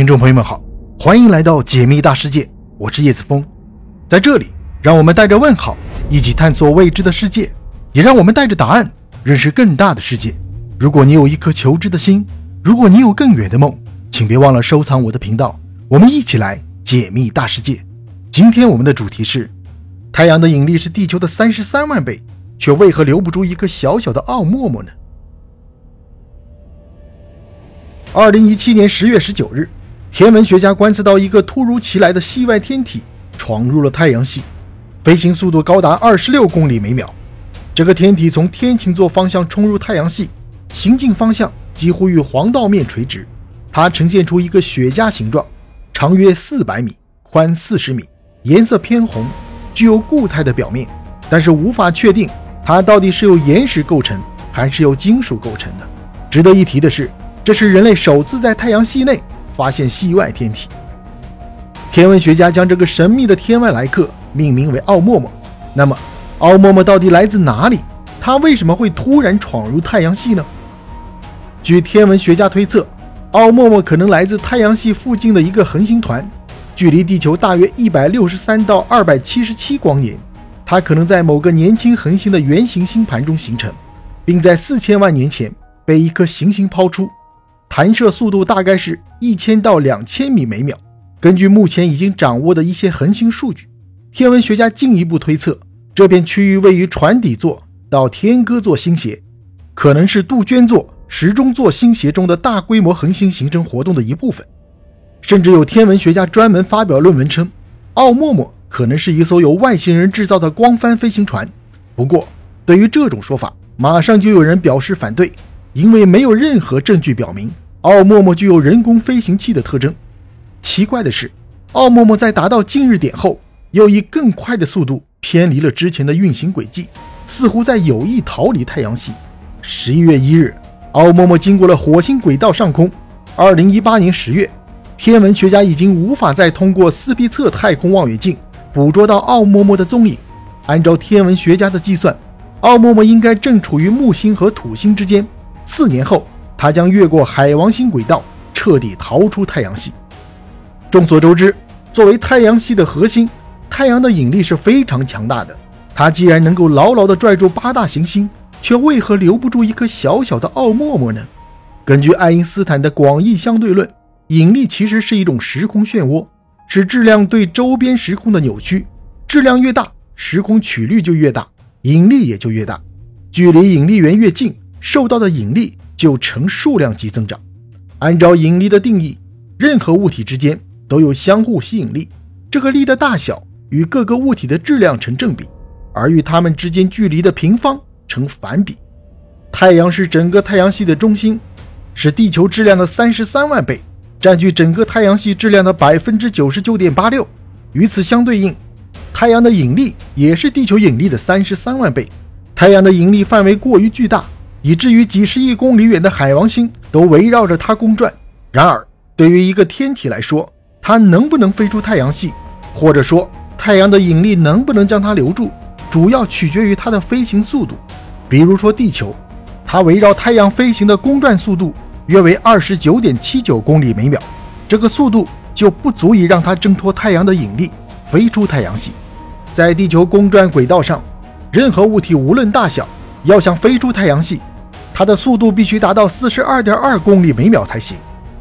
听众朋友们好，欢迎来到解密大世界，我是叶子峰，在这里，让我们带着问号一起探索未知的世界，也让我们带着答案认识更大的世界。如果你有一颗求知的心，如果你有更远的梦，请别忘了收藏我的频道，我们一起来解密大世界。今天我们的主题是：太阳的引力是地球的三十三万倍，却为何留不住一个小小的奥陌陌呢？二零一七年十月十九日，天文学家观测到一个突如其来的系外天体闯入了太阳系，飞行速度高达二十六公里每秒。这个天体从天琴座方向冲入太阳系，行进方向几乎与黄道面垂直。它呈现出一个雪茄形状，长约四百米，宽四十米，颜色偏红，具有固态的表面，但是无法确定它到底是由岩石构成还是由金属构成的。值得一提的是。这是人类首次在太阳系内发现系外天体。天文学家将这个神秘的天外来客命名为奥陌陌。那么，奥陌陌到底来自哪里？它为什么会突然闯入太阳系呢？据天文学家推测，奥陌陌可能来自太阳系附近的一个恒星团，距离地球大约一百六十三到二百七十七光年。它可能在某个年轻恒星的圆形星盘中形成，并在四千万年前被一颗行星抛出。弹射速度大概是一千到两千米每秒。根据目前已经掌握的一些恒星数据，天文学家进一步推测，这片区域位于船底座到天鸽座星系，可能是杜鹃座、时钟座星系中的大规模恒星形成活动的一部分。甚至有天文学家专门发表论文称，奥陌陌可能是一艘由外星人制造的光帆飞行船。不过，对于这种说法，马上就有人表示反对。因为没有任何证据表明奥陌陌具有人工飞行器的特征。奇怪的是，奥陌陌在达到近日点后，又以更快的速度偏离了之前的运行轨迹，似乎在有意逃离太阳系。十一月一日，奥陌陌经过了火星轨道上空。二零一八年十月，天文学家已经无法再通过斯皮策太空望远镜捕捉到奥陌陌的踪影。按照天文学家的计算，奥陌陌应该正处于木星和土星之间。四年后，它将越过海王星轨道，彻底逃出太阳系。众所周知，作为太阳系的核心，太阳的引力是非常强大的。它既然能够牢牢地拽住八大行星，却为何留不住一颗小小的奥陌陌呢？根据爱因斯坦的广义相对论，引力其实是一种时空漩涡，是质量对周边时空的扭曲。质量越大，时空曲率就越大，引力也就越大。距离引力源越近。受到的引力就呈数量级增长。按照引力的定义，任何物体之间都有相互吸引力，这个力的大小与各个物体的质量成正比，而与它们之间距离的平方成反比。太阳是整个太阳系的中心，是地球质量的三十三万倍，占据整个太阳系质量的百分之九十九点八六。与此相对应，太阳的引力也是地球引力的三十三万倍。太阳的引力范围过于巨大。以至于几十亿公里远的海王星都围绕着它公转。然而，对于一个天体来说，它能不能飞出太阳系，或者说太阳的引力能不能将它留住，主要取决于它的飞行速度。比如说地球，它围绕太阳飞行的公转速度约为二十九点七九公里每秒，这个速度就不足以让它挣脱太阳的引力飞出太阳系。在地球公转轨道上，任何物体无论大小，要想飞出太阳系。它的速度必须达到四十二点二公里每秒才行。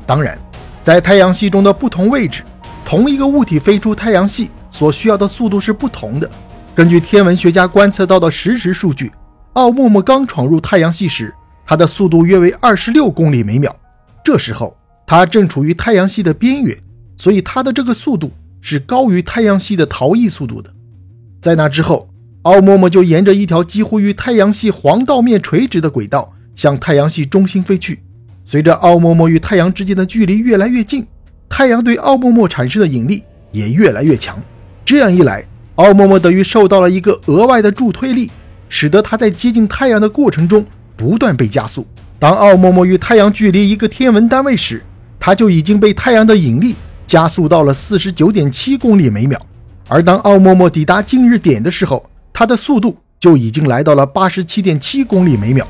当然，在太阳系中的不同位置，同一个物体飞出太阳系所需要的速度是不同的。根据天文学家观测到的实时数据，奥陌陌刚闯入太阳系时，它的速度约为二十六公里每秒。这时候，它正处于太阳系的边缘，所以它的这个速度是高于太阳系的逃逸速度的。在那之后，奥陌陌就沿着一条几乎与太阳系黄道面垂直的轨道。向太阳系中心飞去。随着奥陌陌与太阳之间的距离越来越近，太阳对奥陌陌产生的引力也越来越强。这样一来，奥陌陌等于受到了一个额外的助推力，使得它在接近太阳的过程中不断被加速。当奥陌陌与太阳距离一个天文单位时，它就已经被太阳的引力加速到了四十九点七公里每秒。而当奥陌陌抵达近日点的时候，它的速度就已经来到了八十七点七公里每秒。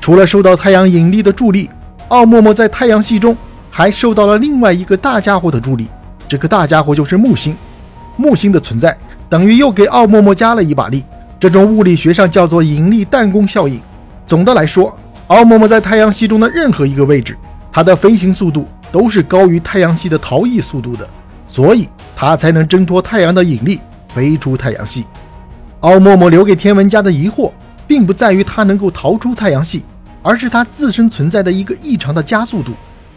除了受到太阳引力的助力，奥陌陌在太阳系中还受到了另外一个大家伙的助力，这个大家伙就是木星。木星的存在等于又给奥陌陌加了一把力，这种物理学上叫做引力弹弓效应。总的来说，奥陌陌在太阳系中的任何一个位置，它的飞行速度都是高于太阳系的逃逸速度的，所以它才能挣脱太阳的引力飞出太阳系。奥莫莫留给天文家的疑惑，并不在于它能够逃出太阳系，而是它自身存在的一个异常的加速度。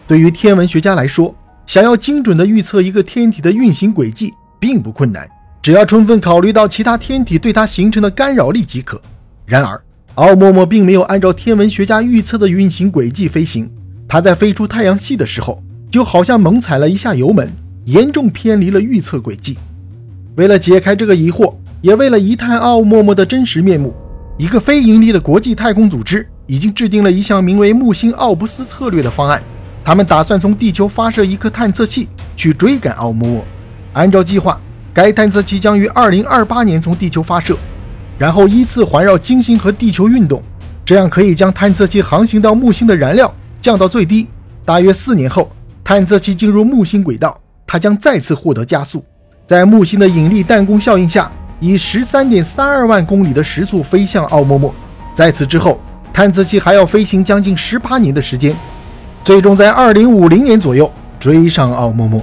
对于天文学家来说，想要精准地预测一个天体的运行轨迹并不困难，只要充分考虑到其他天体对它形成的干扰力即可。然而，奥陌陌并没有按照天文学家预测的运行轨迹飞行，它在飞出太阳系的时候，就好像猛踩了一下油门，严重偏离了预测轨迹。为了解开这个疑惑，也为了一探奥莫莫的真实面目，一个非盈利的国际太空组织已经制定了一项名为“木星奥布斯策略”的方案。他们打算从地球发射一颗探测器去追赶奥莫莫。按照计划，该探测器将于2028年从地球发射，然后依次环绕金星和地球运动，这样可以将探测器航行到木星的燃料降到最低。大约四年后，探测器进入木星轨道，它将再次获得加速，在木星的引力弹弓效应下，以十三点三二万公里的时速飞向奥陌陌。在此之后，探测器还要飞行将近十八年的时间。最终在二零五零年左右追上奥陌陌。